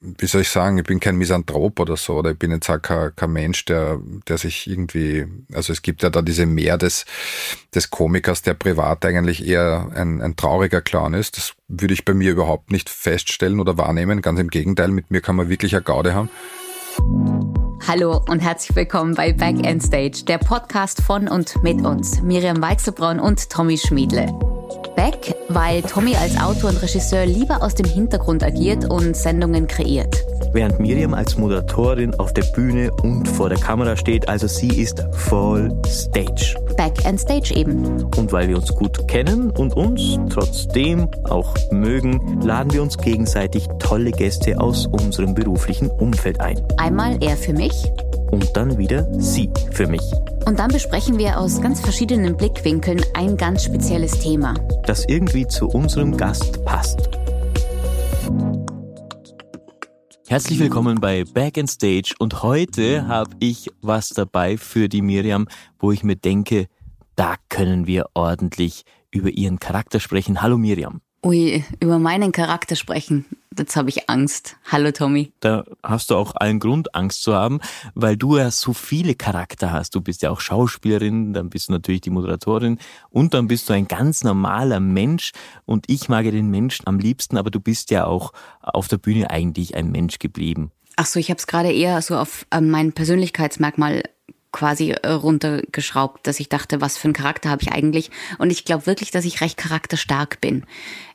wie soll ich sagen, ich bin kein Misanthrop oder so, oder ich bin jetzt auch kein, kein Mensch, der, der sich irgendwie, also es gibt ja da diese Mehr des, des Komikers, der privat eigentlich eher ein, ein trauriger Clown ist. Das würde ich bei mir überhaupt nicht feststellen oder wahrnehmen. Ganz im Gegenteil, mit mir kann man wirklich eine Gaude haben. Hallo und herzlich willkommen bei Back End Stage, der Podcast von und mit uns, Miriam Weichselbraun und Tommy Schmiedle. Back, weil Tommy als Autor und Regisseur lieber aus dem Hintergrund agiert und Sendungen kreiert. Während Miriam als Moderatorin auf der Bühne und vor der Kamera steht, also sie ist voll Stage. Back and Stage eben. Und weil wir uns gut kennen und uns trotzdem auch mögen, laden wir uns gegenseitig tolle Gäste aus unserem beruflichen Umfeld ein. Einmal er für mich und dann wieder sie für mich. Und dann besprechen wir aus ganz verschiedenen Blickwinkeln ein ganz spezielles Thema. Das irgendwie zu unserem Gast passt. Herzlich willkommen bei Back in Stage und heute habe ich was dabei für die Miriam, wo ich mir denke, da können wir ordentlich über ihren Charakter sprechen. Hallo Miriam. Ui, über meinen Charakter sprechen. Jetzt habe ich Angst. Hallo Tommy. Da hast du auch allen Grund, Angst zu haben, weil du ja so viele Charakter hast. Du bist ja auch Schauspielerin, dann bist du natürlich die Moderatorin und dann bist du ein ganz normaler Mensch. Und ich mag ja den Menschen am liebsten, aber du bist ja auch auf der Bühne eigentlich ein Mensch geblieben. Ach so, ich habe es gerade eher so auf äh, mein Persönlichkeitsmerkmal quasi äh, runtergeschraubt, dass ich dachte, was für einen Charakter habe ich eigentlich? Und ich glaube wirklich, dass ich recht charakterstark bin.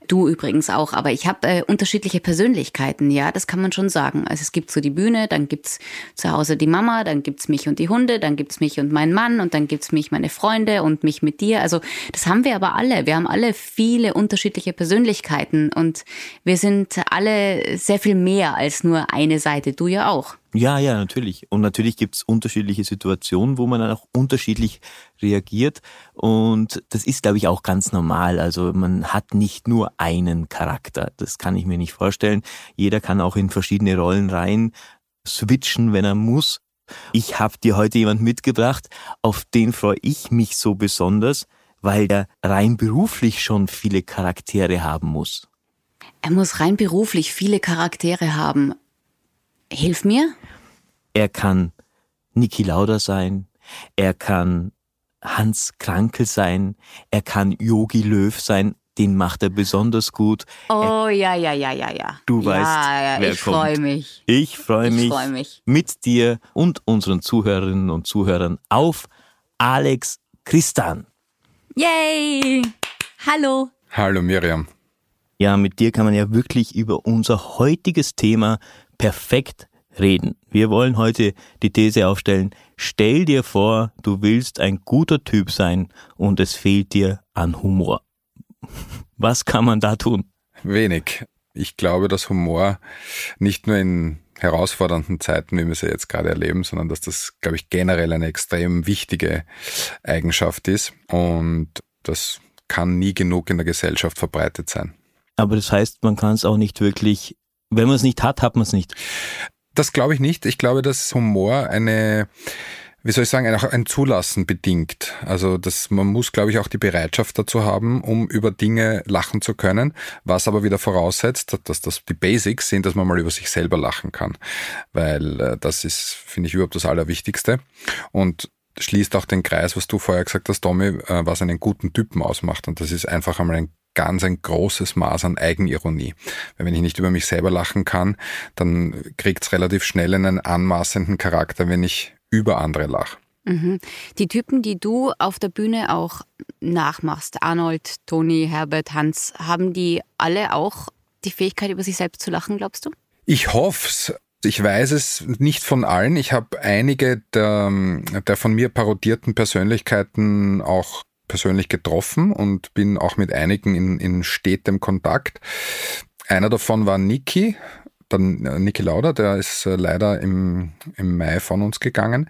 Du übrigens auch, aber ich habe äh, unterschiedliche Persönlichkeiten, ja, das kann man schon sagen. Also es gibt so die Bühne, dann gibt's zu Hause die Mama, dann gibt's mich und die Hunde, dann gibt's mich und meinen Mann und dann gibt's mich, meine Freunde und mich mit dir. Also das haben wir aber alle. Wir haben alle viele unterschiedliche Persönlichkeiten und wir sind alle sehr viel mehr als nur eine Seite. Du ja auch. Ja, ja, natürlich. Und natürlich gibt's unterschiedliche Situationen, wo man dann auch unterschiedlich reagiert. Und das ist, glaube ich, auch ganz normal. Also man hat nicht nur einen Charakter. Das kann ich mir nicht vorstellen. Jeder kann auch in verschiedene Rollen rein switchen, wenn er muss. Ich habe dir heute jemand mitgebracht, auf den freue ich mich so besonders, weil er rein beruflich schon viele Charaktere haben muss. Er muss rein beruflich viele Charaktere haben. Hilf mir. Er kann Niki Lauda sein, er kann Hans Krankel sein, er kann Yogi Löw sein, den macht er besonders gut. Oh er, ja, ja, ja, ja, ja. Du ja, weißt, ja, wer ich freue mich. Ich freue mich, freu mich mit dir und unseren Zuhörerinnen und Zuhörern auf Alex Christan. Yay! Hallo. Hallo Miriam. Ja, mit dir kann man ja wirklich über unser heutiges Thema perfekt reden. Wir wollen heute die These aufstellen, stell dir vor, du willst ein guter Typ sein und es fehlt dir an Humor. Was kann man da tun? Wenig. Ich glaube, dass Humor nicht nur in herausfordernden Zeiten, wie wir sie jetzt gerade erleben, sondern dass das, glaube ich, generell eine extrem wichtige Eigenschaft ist und das kann nie genug in der Gesellschaft verbreitet sein. Aber das heißt, man kann es auch nicht wirklich, wenn man es nicht hat, hat man es nicht. Das glaube ich nicht. Ich glaube, dass Humor eine wie soll ich sagen, auch ein Zulassen bedingt. Also das, man muss, glaube ich, auch die Bereitschaft dazu haben, um über Dinge lachen zu können, was aber wieder voraussetzt, dass das die Basics sind, dass man mal über sich selber lachen kann. Weil äh, das ist, finde ich, überhaupt das Allerwichtigste. Und schließt auch den Kreis, was du vorher gesagt hast, Tommy, äh, was einen guten Typen ausmacht. Und das ist einfach einmal ein ganz ein großes Maß an Eigenironie. Weil wenn ich nicht über mich selber lachen kann, dann kriegt es relativ schnell einen anmaßenden Charakter, wenn ich über andere lache. Mhm. Die Typen, die du auf der Bühne auch nachmachst, Arnold, Toni, Herbert, Hans, haben die alle auch die Fähigkeit, über sich selbst zu lachen, glaubst du? Ich hoffe es. Ich weiß es nicht von allen. Ich habe einige der, der von mir parodierten Persönlichkeiten auch persönlich getroffen und bin auch mit einigen in, in stetem Kontakt. Einer davon war Niki, dann äh, Niki Lauda, der ist äh, leider im, im Mai von uns gegangen.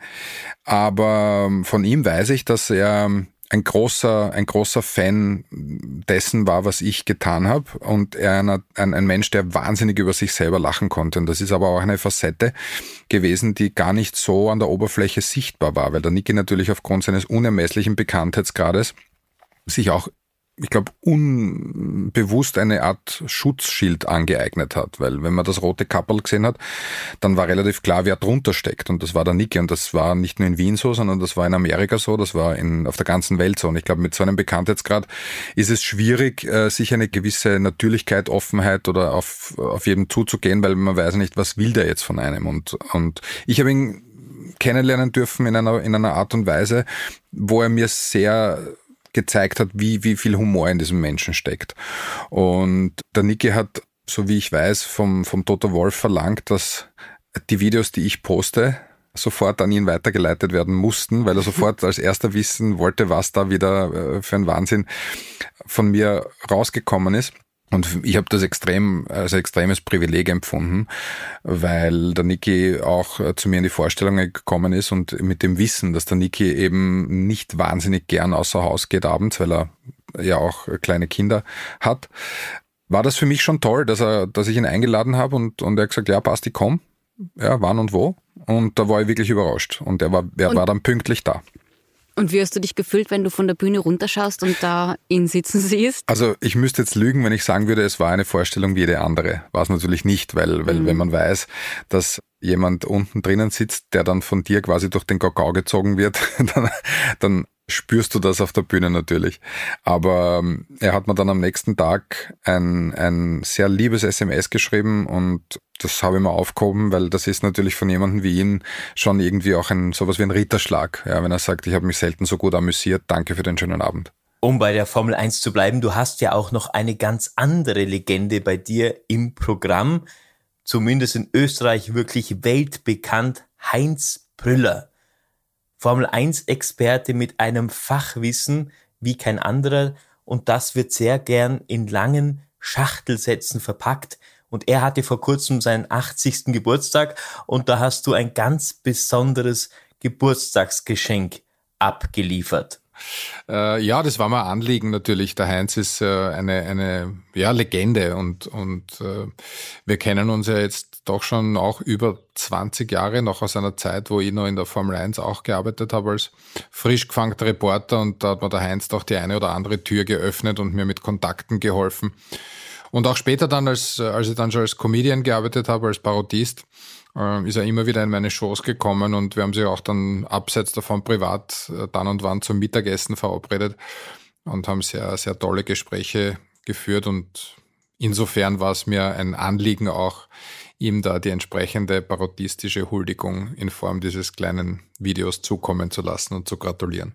Aber ähm, von ihm weiß ich, dass er ein großer, ein großer Fan dessen war, was ich getan habe. Und er ein, ein, Mensch, der wahnsinnig über sich selber lachen konnte. Und das ist aber auch eine Facette gewesen, die gar nicht so an der Oberfläche sichtbar war, weil der Niki natürlich aufgrund seines unermesslichen Bekanntheitsgrades sich auch ich glaube, unbewusst eine Art Schutzschild angeeignet hat. Weil wenn man das rote Kappel gesehen hat, dann war relativ klar, wer drunter steckt. Und das war der Niki. Und das war nicht nur in Wien so, sondern das war in Amerika so, das war in, auf der ganzen Welt so. Und ich glaube, mit so einem Bekanntheitsgrad ist es schwierig, äh, sich eine gewisse Natürlichkeit, Offenheit oder auf, auf jeden zuzugehen, weil man weiß nicht, was will der jetzt von einem. Und, und ich habe ihn kennenlernen dürfen in einer, in einer Art und Weise, wo er mir sehr gezeigt hat, wie, wie viel Humor in diesem Menschen steckt. Und der Niki hat, so wie ich weiß, vom, vom Toto Wolf verlangt, dass die Videos, die ich poste, sofort an ihn weitergeleitet werden mussten, weil er sofort als erster wissen wollte, was da wieder äh, für ein Wahnsinn von mir rausgekommen ist. Und ich habe das extrem als extremes Privileg empfunden, weil der Niki auch äh, zu mir in die Vorstellungen gekommen ist und mit dem Wissen, dass der Niki eben nicht wahnsinnig gern außer Haus geht abends, weil er ja auch kleine Kinder hat, war das für mich schon toll, dass er, dass ich ihn eingeladen habe und, und er hat gesagt, ja, passt, ich komm. Ja, wann und wo. Und da war ich wirklich überrascht. Und er war, er war dann pünktlich da. Und wie hast du dich gefühlt, wenn du von der Bühne runterschaust und da ihn sitzen siehst? Also ich müsste jetzt lügen, wenn ich sagen würde, es war eine Vorstellung wie jede andere. War es natürlich nicht, weil, weil mhm. wenn man weiß, dass jemand unten drinnen sitzt, der dann von dir quasi durch den Kakao gezogen wird, dann, dann spürst du das auf der Bühne natürlich. Aber ähm, er hat mir dann am nächsten Tag ein, ein sehr liebes SMS geschrieben und das habe ich mir aufgehoben, weil das ist natürlich von jemandem wie ihn schon irgendwie auch ein sowas wie ein Ritterschlag. Ja, wenn er sagt, ich habe mich selten so gut amüsiert, danke für den schönen Abend. Um bei der Formel 1 zu bleiben, du hast ja auch noch eine ganz andere Legende bei dir im Programm, zumindest in Österreich wirklich weltbekannt, Heinz Brüller. Formel 1 Experte mit einem Fachwissen wie kein anderer und das wird sehr gern in langen Schachtelsätzen verpackt. Und er hatte vor kurzem seinen 80. Geburtstag und da hast du ein ganz besonderes Geburtstagsgeschenk abgeliefert. Äh, ja, das war mal Anliegen natürlich. Der Heinz ist äh, eine, eine ja, Legende und, und äh, wir kennen uns ja jetzt doch schon auch über 20 Jahre, noch aus einer Zeit, wo ich noch in der Formel 1 auch gearbeitet habe als frisch gefangter Reporter. Und da hat mir der Heinz doch die eine oder andere Tür geöffnet und mir mit Kontakten geholfen. Und auch später dann, als, als ich dann schon als Comedian gearbeitet habe, als Parodist, äh, ist er immer wieder in meine Shows gekommen. Und wir haben sich auch dann abseits davon privat äh, dann und wann zum Mittagessen verabredet und haben sehr, sehr tolle Gespräche geführt. Und insofern war es mir ein Anliegen auch, ihm da die entsprechende parodistische Huldigung in Form dieses kleinen Videos zukommen zu lassen und zu gratulieren.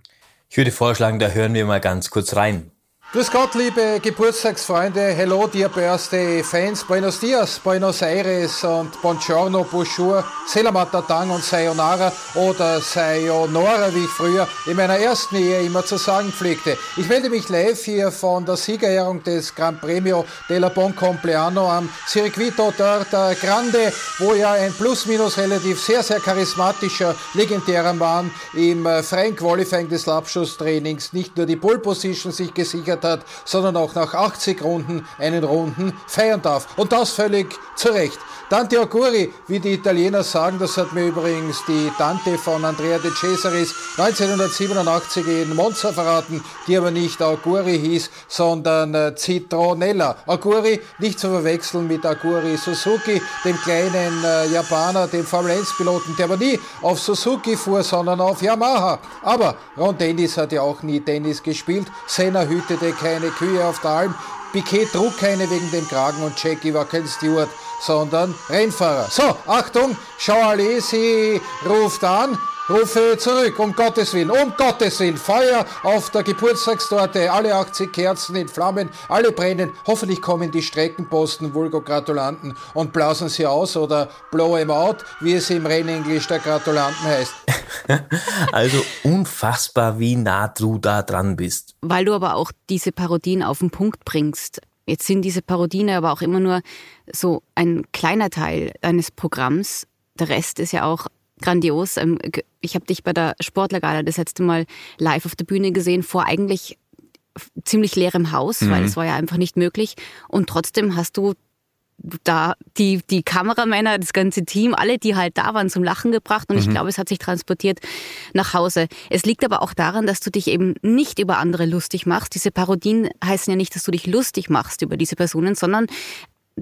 Ich würde vorschlagen, da hören wir mal ganz kurz rein. Grüß Gott, liebe Geburtstagsfreunde, hello dear birthday fans, buenos dias, buenos aires und buongiorno, bonjour, selamat und sayonara oder sayonara, wie ich früher in meiner ersten Ehe immer zu sagen pflegte. Ich melde mich live hier von der Siegerehrung des Gran Premio della Bon Compleanno am Circuito d'Orta Grande, wo ja ein plus-minus relativ sehr, sehr charismatischer, legendärer Mann im äh, freien Qualifying des Labschusstrainings nicht nur die Pole Position sich gesichert gefeiert hat, sondern auch nach 80 Runden einen Runden feiern darf. Und das völlig zu Recht. Tante Auguri, wie die Italiener sagen, das hat mir übrigens die Tante von Andrea de Cesaris 1987 in Monza verraten, die aber nicht Auguri hieß, sondern äh, Citronella. Auguri nicht zu verwechseln mit Aguri Suzuki, dem kleinen äh, Japaner, dem Formel 1 Piloten, der aber nie auf Suzuki fuhr, sondern auf Yamaha. Aber Ron Dennis hat ja auch nie Tennis gespielt. Senna hütete keine Kühe auf der Alm. Piquet trug keine wegen dem Kragen und Jackie war kein Steward, sondern Rennfahrer. So, Achtung, sie ruft an, rufe zurück, um Gottes Willen, um Gottes Willen, Feuer auf der Geburtstagstorte, alle 80 Kerzen in Flammen, alle brennen, hoffentlich kommen die Streckenposten, Vulgo-Gratulanten und blasen sie aus oder blow em out, wie es im Rennenglisch der Gratulanten heißt. also unfassbar, wie nah du da dran bist. Weil du aber auch diese Parodien auf den Punkt bringst. Jetzt sind diese Parodien aber auch immer nur so ein kleiner Teil deines Programms. Der Rest ist ja auch grandios. Ähm, ich habe dich bei der Sportlergala das letzte Mal live auf der Bühne gesehen, vor eigentlich ziemlich leerem Haus, mhm. weil es war ja einfach nicht möglich. Und trotzdem hast du da die, die Kameramänner, das ganze Team, alle, die halt da waren, zum Lachen gebracht und mhm. ich glaube, es hat sich transportiert nach Hause. Es liegt aber auch daran, dass du dich eben nicht über andere lustig machst. Diese Parodien heißen ja nicht, dass du dich lustig machst über diese Personen, sondern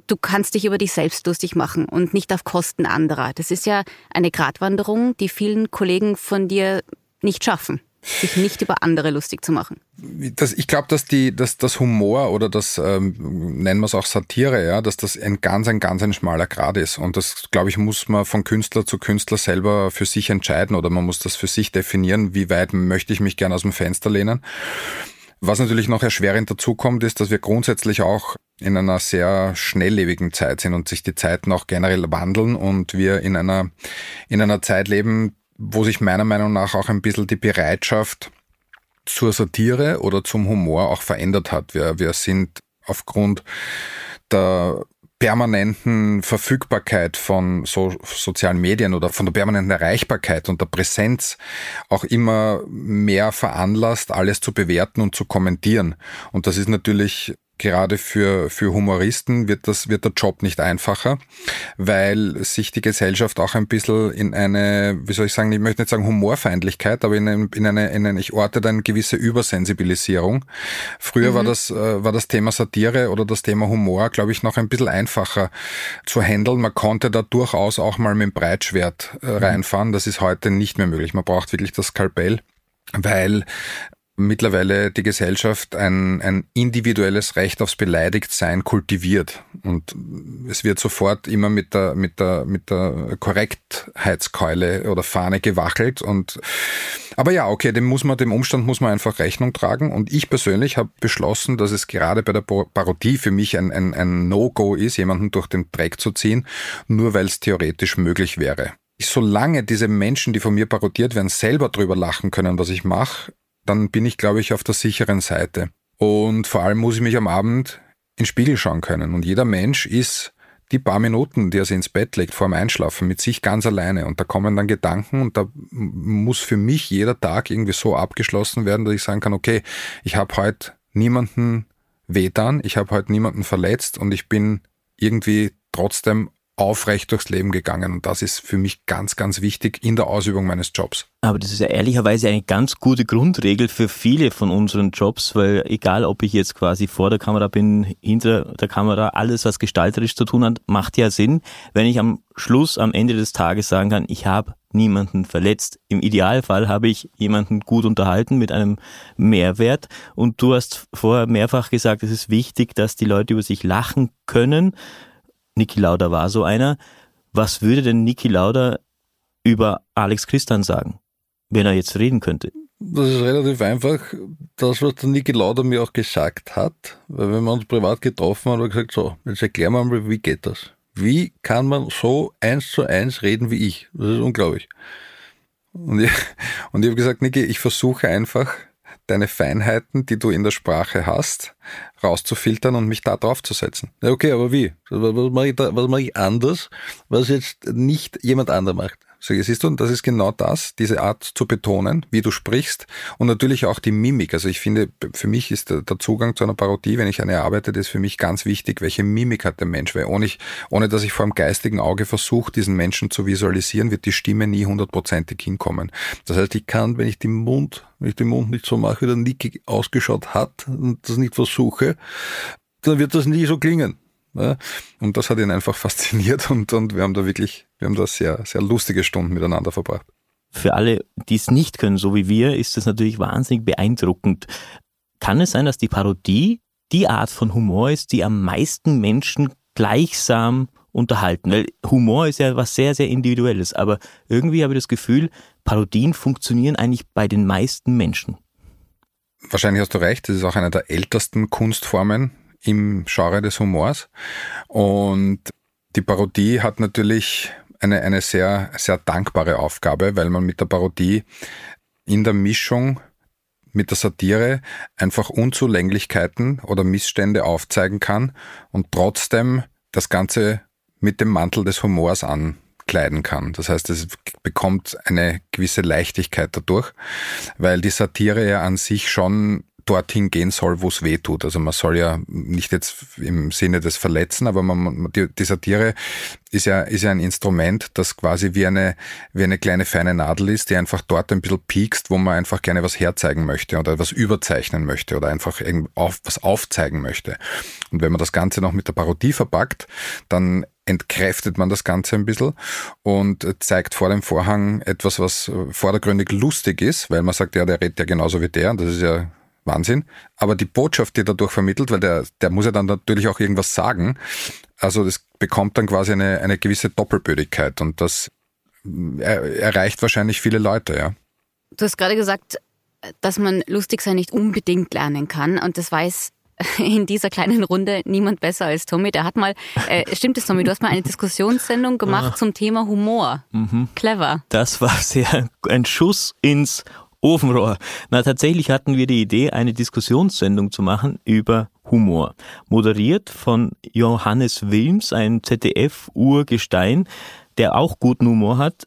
du kannst dich über dich selbst lustig machen und nicht auf Kosten anderer. Das ist ja eine Gratwanderung, die vielen Kollegen von dir nicht schaffen sich nicht über andere lustig zu machen. Das, ich glaube, dass dass das Humor oder das ähm, nennen wir es auch Satire, ja, dass das ein ganz, ein ganz ein schmaler Grad ist. Und das, glaube ich, muss man von Künstler zu Künstler selber für sich entscheiden oder man muss das für sich definieren, wie weit möchte ich mich gerne aus dem Fenster lehnen. Was natürlich noch erschwerend dazu kommt, ist, dass wir grundsätzlich auch in einer sehr schnelllebigen Zeit sind und sich die Zeiten auch generell wandeln und wir in einer, in einer Zeit leben, wo sich meiner Meinung nach auch ein bisschen die Bereitschaft zur Satire oder zum Humor auch verändert hat. Wir, wir sind aufgrund der permanenten Verfügbarkeit von so sozialen Medien oder von der permanenten Erreichbarkeit und der Präsenz auch immer mehr veranlasst, alles zu bewerten und zu kommentieren. Und das ist natürlich gerade für, für Humoristen wird das, wird der Job nicht einfacher, weil sich die Gesellschaft auch ein bisschen in eine, wie soll ich sagen, ich möchte nicht sagen Humorfeindlichkeit, aber in, eine, in eine, in eine ich orte da eine gewisse Übersensibilisierung. Früher mhm. war das, äh, war das Thema Satire oder das Thema Humor, glaube ich, noch ein bisschen einfacher zu handeln. Man konnte da durchaus auch mal mit dem Breitschwert äh, mhm. reinfahren. Das ist heute nicht mehr möglich. Man braucht wirklich das Skalpell weil mittlerweile die Gesellschaft ein, ein individuelles Recht aufs Beleidigtsein kultiviert. Und es wird sofort immer mit der, mit der, mit der Korrektheitskeule oder Fahne gewachelt. Und, aber ja, okay, dem muss man, dem Umstand muss man einfach Rechnung tragen. Und ich persönlich habe beschlossen, dass es gerade bei der Parodie für mich ein, ein, ein No-Go ist, jemanden durch den Dreck zu ziehen, nur weil es theoretisch möglich wäre solange diese Menschen, die von mir parodiert werden, selber drüber lachen können, was ich mache, dann bin ich, glaube ich, auf der sicheren Seite. Und vor allem muss ich mich am Abend in den Spiegel schauen können. Und jeder Mensch ist die paar Minuten, die er sich ins Bett legt, vor dem Einschlafen, mit sich ganz alleine. Und da kommen dann Gedanken und da muss für mich jeder Tag irgendwie so abgeschlossen werden, dass ich sagen kann, okay, ich habe heute niemanden wehtan, ich habe heute niemanden verletzt und ich bin irgendwie trotzdem aufrecht durchs Leben gegangen. Und das ist für mich ganz, ganz wichtig in der Ausübung meines Jobs. Aber das ist ja ehrlicherweise eine ganz gute Grundregel für viele von unseren Jobs, weil egal, ob ich jetzt quasi vor der Kamera bin, hinter der Kamera, alles, was gestalterisch zu tun hat, macht ja Sinn, wenn ich am Schluss, am Ende des Tages sagen kann, ich habe niemanden verletzt. Im Idealfall habe ich jemanden gut unterhalten mit einem Mehrwert. Und du hast vorher mehrfach gesagt, es ist wichtig, dass die Leute über sich lachen können. Niki Lauda war so einer. Was würde denn Niki Lauda über Alex Christian sagen, wenn er jetzt reden könnte? Das ist relativ einfach. Das, was der Niki Lauda mir auch gesagt hat, weil wenn wir uns privat getroffen haben, hat er gesagt, so, jetzt erklär mal, wie geht das? Wie kann man so eins zu eins reden wie ich? Das ist unglaublich. Und ich, und ich habe gesagt, Niki, ich versuche einfach, deine Feinheiten, die du in der Sprache hast, rauszufiltern und mich da drauf zu setzen. Okay, aber wie? Was mache ich, da, was mache ich anders, was jetzt nicht jemand anderer macht? So, siehst du, und das ist genau das, diese Art zu betonen, wie du sprichst und natürlich auch die Mimik. Also ich finde, für mich ist der, Zugang zu einer Parodie, wenn ich eine arbeite, das ist für mich ganz wichtig, welche Mimik hat der Mensch, weil ohne, ich, ohne dass ich vor dem geistigen Auge versuche, diesen Menschen zu visualisieren, wird die Stimme nie hundertprozentig hinkommen. Das heißt, ich kann, wenn ich den Mund, wenn ich den Mund nicht so mache, wie der Niki ausgeschaut hat und das nicht versuche, dann wird das nie so klingen. Und das hat ihn einfach fasziniert und, und wir haben da wirklich, wir haben da sehr, sehr lustige Stunden miteinander verbracht. Für alle, die es nicht können, so wie wir, ist das natürlich wahnsinnig beeindruckend. Kann es sein, dass die Parodie die Art von Humor ist, die am meisten Menschen gleichsam unterhalten? Weil Humor ist ja was sehr, sehr Individuelles, aber irgendwie habe ich das Gefühl, Parodien funktionieren eigentlich bei den meisten Menschen. Wahrscheinlich hast du recht, das ist auch eine der ältesten Kunstformen, im Genre des Humors. Und die Parodie hat natürlich eine, eine sehr, sehr dankbare Aufgabe, weil man mit der Parodie in der Mischung mit der Satire einfach Unzulänglichkeiten oder Missstände aufzeigen kann und trotzdem das Ganze mit dem Mantel des Humors ankleiden kann. Das heißt, es bekommt eine gewisse Leichtigkeit dadurch, weil die Satire ja an sich schon dorthin gehen soll, wo es weh tut. Also man soll ja nicht jetzt im Sinne des Verletzen, aber man, die, die Satire ist ja, ist ja ein Instrument, das quasi wie eine, wie eine kleine feine Nadel ist, die einfach dort ein bisschen piekst, wo man einfach gerne was herzeigen möchte oder was überzeichnen möchte oder einfach auf, was aufzeigen möchte. Und wenn man das Ganze noch mit der Parodie verpackt, dann entkräftet man das Ganze ein bisschen und zeigt vor dem Vorhang etwas, was vordergründig lustig ist, weil man sagt, ja, der redet ja genauso wie der und das ist ja Wahnsinn. Aber die Botschaft, die dadurch vermittelt, weil der, der muss ja dann natürlich auch irgendwas sagen. Also das bekommt dann quasi eine, eine gewisse Doppelbödigkeit und das er, erreicht wahrscheinlich viele Leute, ja. Du hast gerade gesagt, dass man lustig sein nicht unbedingt lernen kann und das weiß in dieser kleinen Runde niemand besser als Tommy. Der hat mal, äh, stimmt es Tommy, du hast mal eine Diskussionssendung gemacht ah. zum Thema Humor. Mhm. Clever. Das war sehr ein Schuss ins Ofenrohr. Na, tatsächlich hatten wir die Idee, eine Diskussionssendung zu machen über Humor. Moderiert von Johannes Wilms, ein ZDF-Urgestein, der auch guten Humor hat.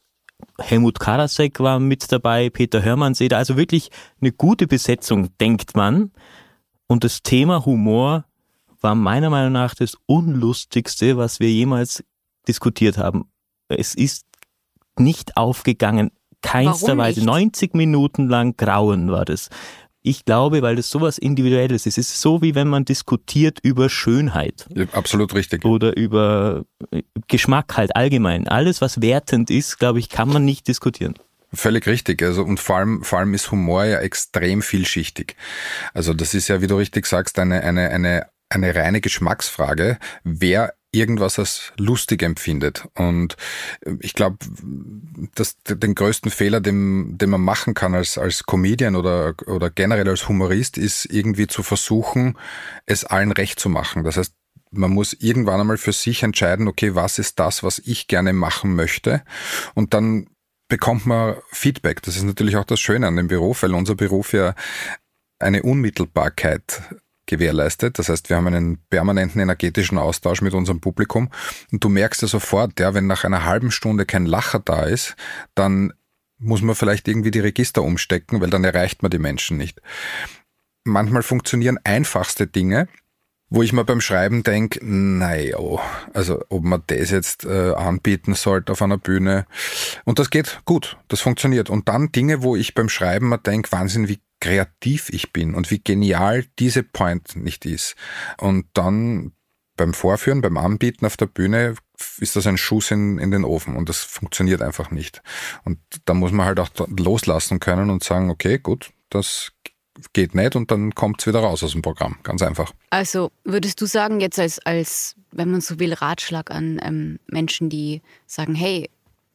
Helmut Karasek war mit dabei, Peter Hörmannseder, also wirklich eine gute Besetzung, denkt man. Und das Thema Humor war meiner Meinung nach das unlustigste, was wir jemals diskutiert haben. Es ist nicht aufgegangen, keinster Weise. 90 Minuten lang Grauen war das. Ich glaube, weil das sowas Individuelles ist. Es ist so, wie wenn man diskutiert über Schönheit. Ja, absolut richtig. Oder über äh, Geschmack halt allgemein. Alles, was wertend ist, glaube ich, kann man nicht diskutieren. Völlig richtig. Also, und vor allem, vor allem ist Humor ja extrem vielschichtig. Also, das ist ja, wie du richtig sagst, eine, eine, eine, eine reine Geschmacksfrage. Wer irgendwas als lustig empfindet. Und ich glaube, dass den größten Fehler, den, den man machen kann als, als Comedian oder, oder generell als Humorist, ist irgendwie zu versuchen, es allen recht zu machen. Das heißt, man muss irgendwann einmal für sich entscheiden, okay, was ist das, was ich gerne machen möchte? Und dann bekommt man Feedback. Das ist natürlich auch das Schöne an dem Beruf, weil unser Beruf ja eine Unmittelbarkeit gewährleistet. Das heißt, wir haben einen permanenten energetischen Austausch mit unserem Publikum und du merkst ja sofort, ja, wenn nach einer halben Stunde kein Lacher da ist, dann muss man vielleicht irgendwie die Register umstecken, weil dann erreicht man die Menschen nicht. Manchmal funktionieren einfachste Dinge, wo ich mir beim Schreiben denke, naja, also ob man das jetzt äh, anbieten sollte auf einer Bühne. Und das geht gut, das funktioniert. Und dann Dinge, wo ich beim Schreiben mir denke, Wahnsinn, wie kreativ ich bin und wie genial diese Point nicht ist. Und dann beim Vorführen, beim Anbieten auf der Bühne ist das ein Schuss in, in den Ofen und das funktioniert einfach nicht. Und da muss man halt auch loslassen können und sagen, okay, gut, das geht nicht und dann kommt es wieder raus aus dem Programm. Ganz einfach. Also würdest du sagen, jetzt als, als wenn man so will, Ratschlag an ähm, Menschen, die sagen, hey,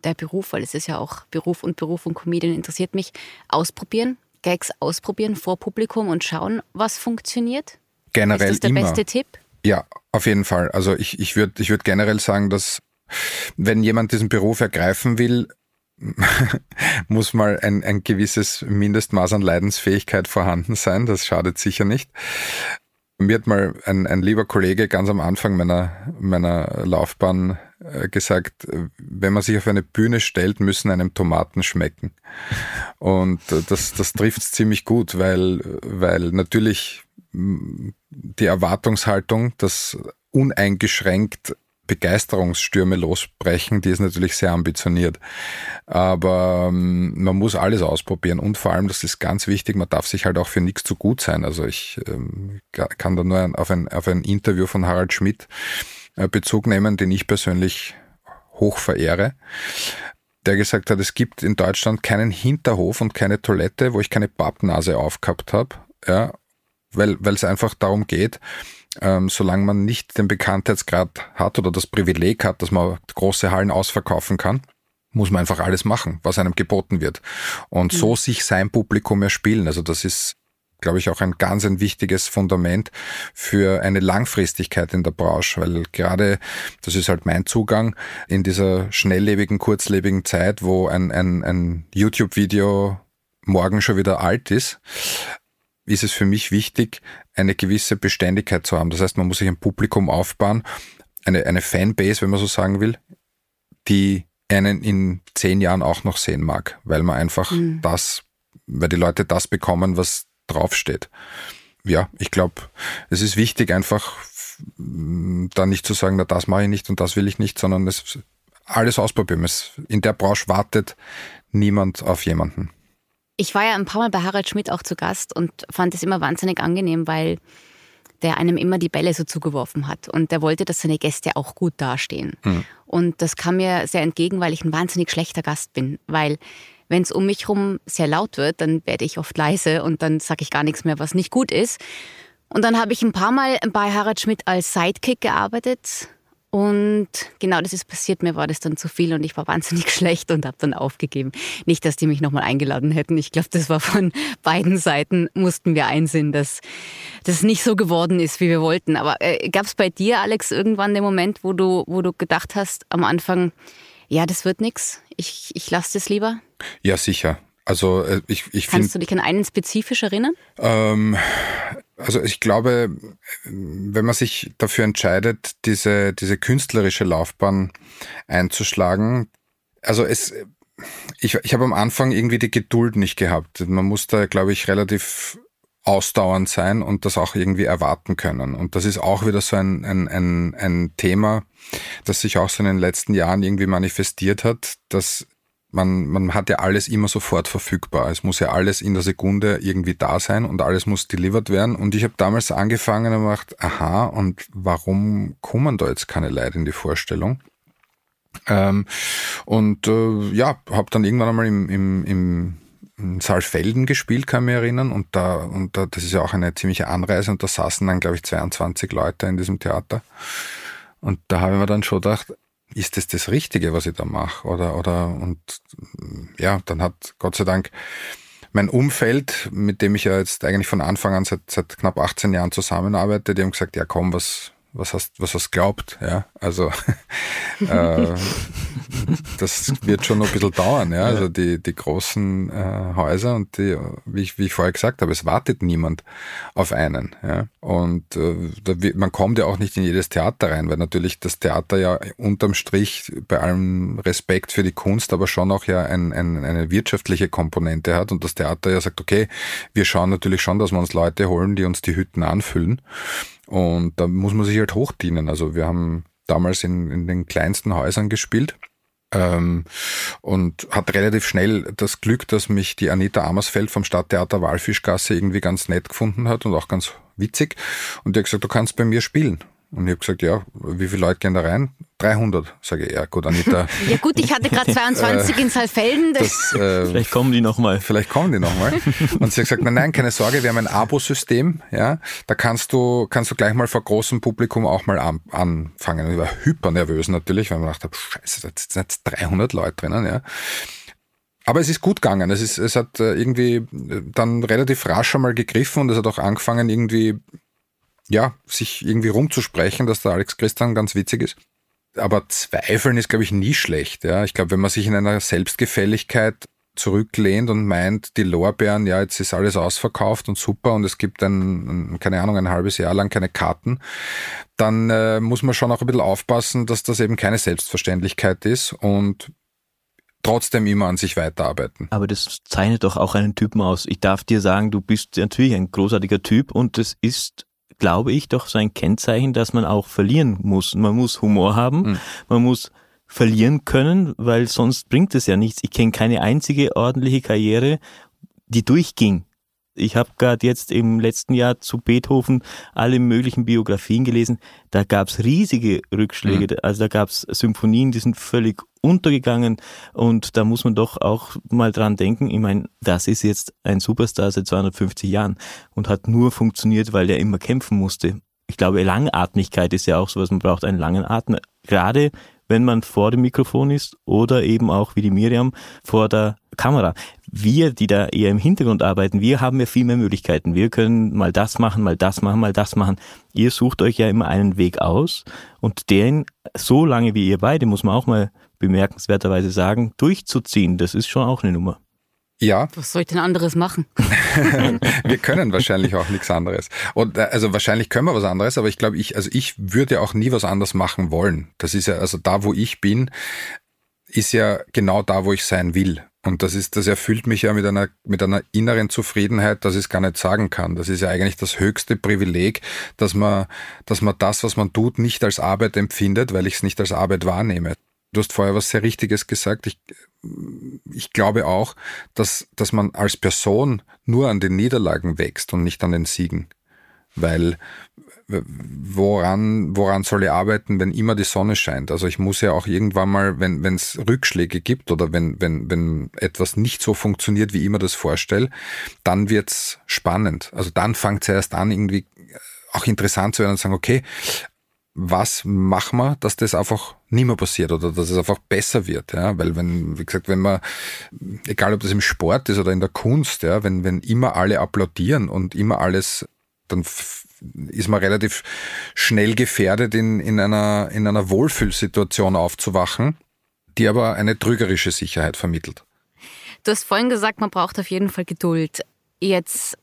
der Beruf, weil es ist ja auch Beruf und Beruf und Comedian interessiert mich, ausprobieren, Gags ausprobieren vor Publikum und schauen, was funktioniert? Generell ist das der immer. beste Tipp? Ja, auf jeden Fall. Also ich, ich würde ich würd generell sagen, dass wenn jemand diesen Beruf ergreifen will, muss mal ein, ein gewisses Mindestmaß an Leidensfähigkeit vorhanden sein. Das schadet sicher nicht. Mir hat mal ein, ein lieber Kollege ganz am Anfang meiner, meiner Laufbahn gesagt, wenn man sich auf eine Bühne stellt, müssen einem Tomaten schmecken. Und das, das trifft es ziemlich gut, weil, weil natürlich die Erwartungshaltung, dass uneingeschränkt Begeisterungsstürme losbrechen, die ist natürlich sehr ambitioniert. Aber ähm, man muss alles ausprobieren und vor allem, das ist ganz wichtig, man darf sich halt auch für nichts zu gut sein. Also ich ähm, kann da nur auf ein, auf ein Interview von Harald Schmidt äh, Bezug nehmen, den ich persönlich hoch verehre der gesagt hat, es gibt in Deutschland keinen Hinterhof und keine Toilette, wo ich keine Pappnase aufgehabt habe, ja, weil weil es einfach darum geht, ähm, solange man nicht den Bekanntheitsgrad hat oder das Privileg hat, dass man große Hallen ausverkaufen kann, muss man einfach alles machen, was einem geboten wird. Und mhm. so sich sein Publikum erspielen. Also das ist, glaube ich, auch ein ganz ein wichtiges Fundament für eine Langfristigkeit in der Branche, weil gerade, das ist halt mein Zugang, in dieser schnelllebigen, kurzlebigen Zeit, wo ein, ein, ein YouTube-Video morgen schon wieder alt ist, ist es für mich wichtig, eine gewisse Beständigkeit zu haben. Das heißt, man muss sich ein Publikum aufbauen, eine, eine Fanbase, wenn man so sagen will, die einen in zehn Jahren auch noch sehen mag, weil man einfach mhm. das, weil die Leute das bekommen, was draufsteht. ja, ich glaube, es ist wichtig, einfach da nicht zu sagen, na, das mache ich nicht und das will ich nicht, sondern es alles ausprobieren. Es, in der Branche wartet niemand auf jemanden. Ich war ja ein paar Mal bei Harald Schmidt auch zu Gast und fand es immer wahnsinnig angenehm, weil der einem immer die Bälle so zugeworfen hat. Und der wollte, dass seine Gäste auch gut dastehen. Mhm. Und das kam mir sehr entgegen, weil ich ein wahnsinnig schlechter Gast bin. Weil wenn es um mich herum sehr laut wird, dann werde ich oft leise und dann sage ich gar nichts mehr, was nicht gut ist. Und dann habe ich ein paar Mal bei Harald Schmidt als Sidekick gearbeitet. Und genau das ist passiert. Mir war das dann zu viel und ich war wahnsinnig schlecht und habe dann aufgegeben. Nicht, dass die mich nochmal eingeladen hätten. Ich glaube, das war von beiden Seiten, mussten wir einsehen, dass das nicht so geworden ist, wie wir wollten. Aber äh, gab es bei dir, Alex, irgendwann den Moment, wo du, wo du gedacht hast am Anfang, ja, das wird nichts, ich, ich lasse das lieber? Ja, sicher. Also äh, ich, ich Kannst find, du dich an einen spezifisch erinnern? Ähm, also ich glaube, wenn man sich dafür entscheidet, diese, diese künstlerische Laufbahn einzuschlagen, also es, ich, ich habe am Anfang irgendwie die Geduld nicht gehabt. Man muss da, glaube ich, relativ ausdauernd sein und das auch irgendwie erwarten können. Und das ist auch wieder so ein, ein, ein, ein Thema, das sich auch so in den letzten Jahren irgendwie manifestiert hat, dass man, man hat ja alles immer sofort verfügbar. Es muss ja alles in der Sekunde irgendwie da sein und alles muss delivered werden. Und ich habe damals angefangen und gemacht, aha, und warum kommen da jetzt keine Leute in die Vorstellung? Ähm, und äh, ja, habe dann irgendwann einmal im, im, im Saalfelden gespielt, kann ich mich erinnern. Und da, und da, das ist ja auch eine ziemliche Anreise und da saßen dann, glaube ich, 22 Leute in diesem Theater. Und da habe ich mir dann schon gedacht, ist das das Richtige, was ich da mache? Oder, oder, und ja, dann hat Gott sei Dank mein Umfeld, mit dem ich ja jetzt eigentlich von Anfang an seit, seit knapp 18 Jahren zusammenarbeite, die haben gesagt, ja komm, was, was hast, was hast glaubt, ja. Also äh, das wird schon noch ein bisschen dauern, ja. Also die, die großen äh, Häuser und die, wie ich, wie ich vorher gesagt habe, es wartet niemand auf einen. Ja. Und äh, da, man kommt ja auch nicht in jedes Theater rein, weil natürlich das Theater ja unterm Strich bei allem Respekt für die Kunst, aber schon auch ja ein, ein, eine wirtschaftliche Komponente hat und das Theater ja sagt, okay, wir schauen natürlich schon, dass wir uns Leute holen, die uns die Hütten anfüllen. Und da muss man sich halt hochdienen. Also wir haben damals in, in den kleinsten Häusern gespielt. Ähm, und hat relativ schnell das Glück, dass mich die Anita Amersfeld vom Stadttheater Walfischgasse irgendwie ganz nett gefunden hat und auch ganz witzig. Und die hat gesagt, du kannst bei mir spielen. Und ich habe gesagt, ja, wie viele Leute gehen da rein? 300, sage ich. Ja, gut, Anita. ja gut, ich hatte gerade 22 in Saalfelden. Das, äh, vielleicht kommen die nochmal. Vielleicht kommen die nochmal. Und sie hat gesagt, nein, nein, keine Sorge, wir haben ein Abo-System. Ja, da kannst du, kannst du gleich mal vor großem Publikum auch mal an, anfangen. Und ich war hyper nervös natürlich, weil man dachte, scheiße, da sind jetzt 300 Leute drinnen. Ja. Aber es ist gut gegangen. Es, ist, es hat äh, irgendwie äh, dann relativ rasch einmal gegriffen und es hat auch angefangen, irgendwie ja, sich irgendwie rumzusprechen, dass der Alex Christian ganz witzig ist. Aber zweifeln ist, glaube ich, nie schlecht. Ja. Ich glaube, wenn man sich in einer Selbstgefälligkeit zurücklehnt und meint, die Lorbeeren, ja, jetzt ist alles ausverkauft und super und es gibt ein, keine Ahnung, ein halbes Jahr lang keine Karten, dann äh, muss man schon auch ein bisschen aufpassen, dass das eben keine Selbstverständlichkeit ist und trotzdem immer an sich weiterarbeiten. Aber das zeichnet doch auch einen Typen aus. Ich darf dir sagen, du bist natürlich ein großartiger Typ und das ist glaube ich, doch so ein Kennzeichen, dass man auch verlieren muss. Man muss Humor haben, mhm. man muss verlieren können, weil sonst bringt es ja nichts. Ich kenne keine einzige ordentliche Karriere, die durchging. Ich habe gerade jetzt im letzten Jahr zu Beethoven alle möglichen Biografien gelesen. Da gab's riesige Rückschläge. Mhm. Also da gab's Symphonien, die sind völlig untergegangen. Und da muss man doch auch mal dran denken. Ich meine, das ist jetzt ein Superstar seit 250 Jahren und hat nur funktioniert, weil er immer kämpfen musste. Ich glaube, Langatmigkeit ist ja auch sowas. Man braucht einen langen Atem. Gerade wenn man vor dem Mikrofon ist oder eben auch wie die Miriam vor der Kamera. Wir, die da eher im Hintergrund arbeiten, wir haben ja viel mehr Möglichkeiten. Wir können mal das machen, mal das machen, mal das machen. Ihr sucht euch ja immer einen Weg aus und den so lange wie ihr beide, muss man auch mal bemerkenswerterweise sagen, durchzuziehen, das ist schon auch eine Nummer. Ja. Was soll ich denn anderes machen? wir können wahrscheinlich auch nichts anderes. Und äh, also wahrscheinlich können wir was anderes, aber ich glaube, ich, also ich würde auch nie was anderes machen wollen. Das ist ja, also da, wo ich bin, ist ja genau da, wo ich sein will. Und das ist, das erfüllt mich ja mit einer, mit einer inneren Zufriedenheit, dass ich es gar nicht sagen kann. Das ist ja eigentlich das höchste Privileg, dass man, dass man das, was man tut, nicht als Arbeit empfindet, weil ich es nicht als Arbeit wahrnehme. Du hast vorher was sehr Richtiges gesagt. Ich, ich glaube auch, dass, dass man als Person nur an den Niederlagen wächst und nicht an den Siegen. Weil woran, woran soll ich arbeiten, wenn immer die Sonne scheint? Also ich muss ja auch irgendwann mal, wenn es Rückschläge gibt oder wenn, wenn, wenn etwas nicht so funktioniert, wie ich mir das vorstelle, dann wird's spannend. Also dann fängt es erst an, irgendwie auch interessant zu werden und sagen, okay, was machen wir, dass das einfach nicht mehr passiert oder dass es einfach besser wird, ja, weil wenn, wie gesagt, wenn man, egal ob das im Sport ist oder in der Kunst, ja, wenn, wenn immer alle applaudieren und immer alles, dann ist man relativ schnell gefährdet, in, in, einer, in einer Wohlfühlsituation aufzuwachen, die aber eine trügerische Sicherheit vermittelt. Du hast vorhin gesagt, man braucht auf jeden Fall Geduld. Jetzt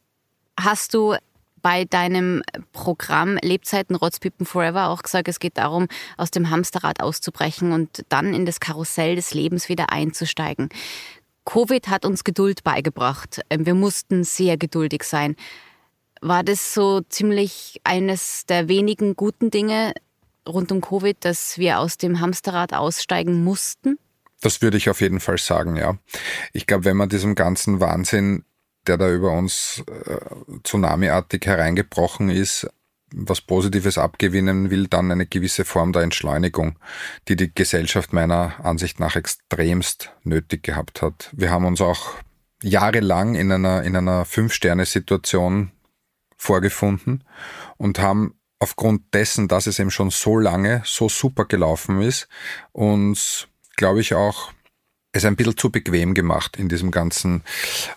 hast du bei deinem Programm Lebzeiten Rotzpippen Forever auch gesagt, es geht darum, aus dem Hamsterrad auszubrechen und dann in das Karussell des Lebens wieder einzusteigen. Covid hat uns Geduld beigebracht. Wir mussten sehr geduldig sein. War das so ziemlich eines der wenigen guten Dinge rund um Covid, dass wir aus dem Hamsterrad aussteigen mussten? Das würde ich auf jeden Fall sagen, ja. Ich glaube, wenn man diesem ganzen Wahnsinn, der da über uns äh, tsunamiartig hereingebrochen ist, was Positives abgewinnen will, dann eine gewisse Form der Entschleunigung, die die Gesellschaft meiner Ansicht nach extremst nötig gehabt hat. Wir haben uns auch jahrelang in einer, in einer Fünf-Sterne-Situation vorgefunden und haben aufgrund dessen, dass es eben schon so lange so super gelaufen ist, uns, glaube ich, auch es ein bisschen zu bequem gemacht in diesem ganzen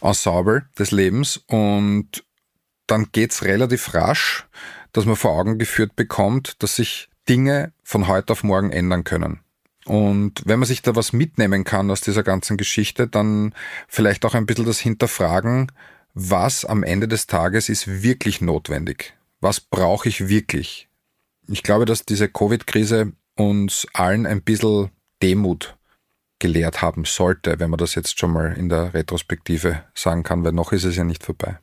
Ensemble des Lebens und dann geht's relativ rasch, dass man vor Augen geführt bekommt, dass sich Dinge von heute auf morgen ändern können. Und wenn man sich da was mitnehmen kann aus dieser ganzen Geschichte, dann vielleicht auch ein bisschen das Hinterfragen, was am Ende des Tages ist wirklich notwendig? Was brauche ich wirklich? Ich glaube, dass diese Covid-Krise uns allen ein bisschen Demut gelehrt haben sollte, wenn man das jetzt schon mal in der Retrospektive sagen kann, weil noch ist es ja nicht vorbei.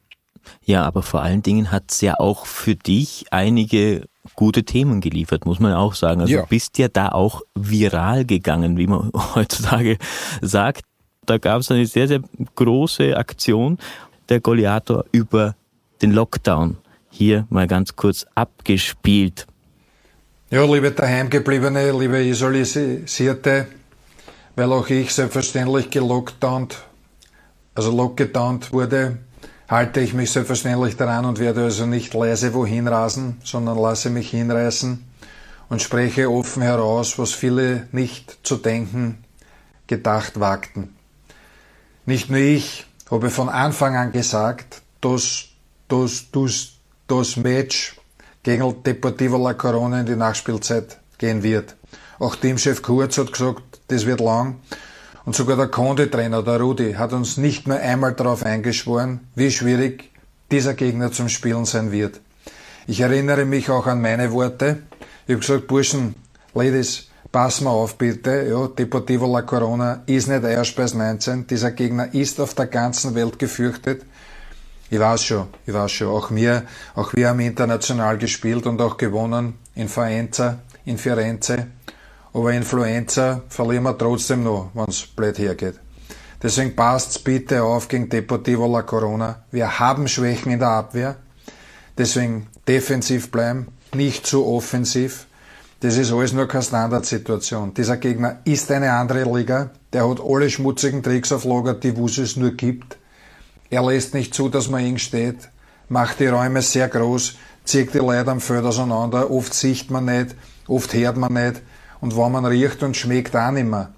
Ja, aber vor allen Dingen hat es ja auch für dich einige gute Themen geliefert, muss man auch sagen. Also ja. du bist ja da auch viral gegangen, wie man heutzutage sagt. Da gab es eine sehr, sehr große Aktion der Goliator über den Lockdown. Hier mal ganz kurz abgespielt. Ja, liebe Daheimgebliebene, liebe Isolisierte, weil auch ich selbstverständlich gelockdownt, also lockdownt wurde, halte ich mich selbstverständlich daran und werde also nicht leise wohin rasen, sondern lasse mich hinreißen und spreche offen heraus, was viele nicht zu denken gedacht wagten. Nicht nur ich, habe von Anfang an gesagt, dass, dass, dass das Match gegen Deportivo La Corona in die Nachspielzeit gehen wird. Auch Teamchef Kurz hat gesagt, das wird lang. Und sogar der Konditrainer, der Rudi, hat uns nicht nur einmal darauf eingeschworen, wie schwierig dieser Gegner zum Spielen sein wird. Ich erinnere mich auch an meine Worte. Ich habe gesagt, Burschen, Ladies, pass mal auf bitte, ja, Deportivo La Corona ist nicht Eierspeis 19, dieser Gegner ist auf der ganzen Welt gefürchtet. Ich weiß schon, ich weiß schon, auch wir, auch wir haben international gespielt und auch gewonnen, in Faenza, in Firenze, aber Influenza verlieren wir trotzdem noch, wenn's blöd hergeht. Deswegen passt's bitte auf gegen Deportivo La Corona. Wir haben Schwächen in der Abwehr, deswegen defensiv bleiben, nicht zu offensiv. Das ist alles nur keine Standardsituation. Dieser Gegner ist eine andere Liga. Der hat alle schmutzigen Tricks auf Lager, die es nur gibt. Er lässt nicht zu, dass man eng steht, macht die Räume sehr groß, zieht die Leute am Feld auseinander. Oft sieht man nicht, oft hört man nicht. Und wenn man riecht und schmeckt auch nicht mehr